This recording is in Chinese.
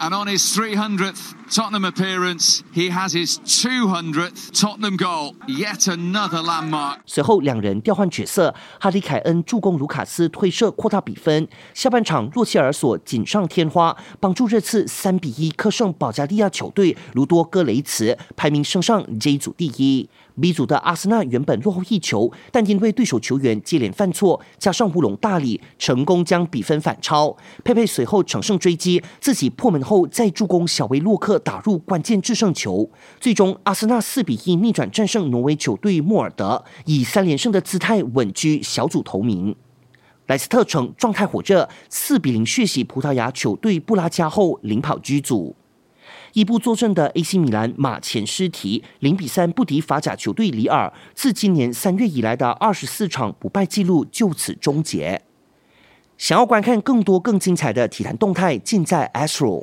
And on his 300th Tottenham appearance, he has his 200th Tottenham goal. Yet another landmark. 随后两人调换角色，哈里凯恩助攻卢卡斯推射扩大比分。下半场，洛切尔索锦上添花，帮助热刺三比一克胜保加利亚球队卢多戈雷茨，排名升上 J 组第一。B 组的阿森纳原本落后一球，但因为对手球员接连犯错，加上乌龙大礼，成功将比分反超。佩佩随后乘胜追击，自己破门后再助攻小威洛克打入关键制胜球。最终，阿森纳四比一逆转战胜挪威球队莫尔德，以三连胜的姿态稳居小组头名。莱斯特城状态火热，四比零血洗葡萄牙球队布拉加后领跑居组。一步坐镇的 AC 米兰马前失蹄零比三不敌法甲球队里尔，自今年三月以来的二十四场不败纪录就此终结。想要观看更多更精彩的体坛动态，尽在 Astro。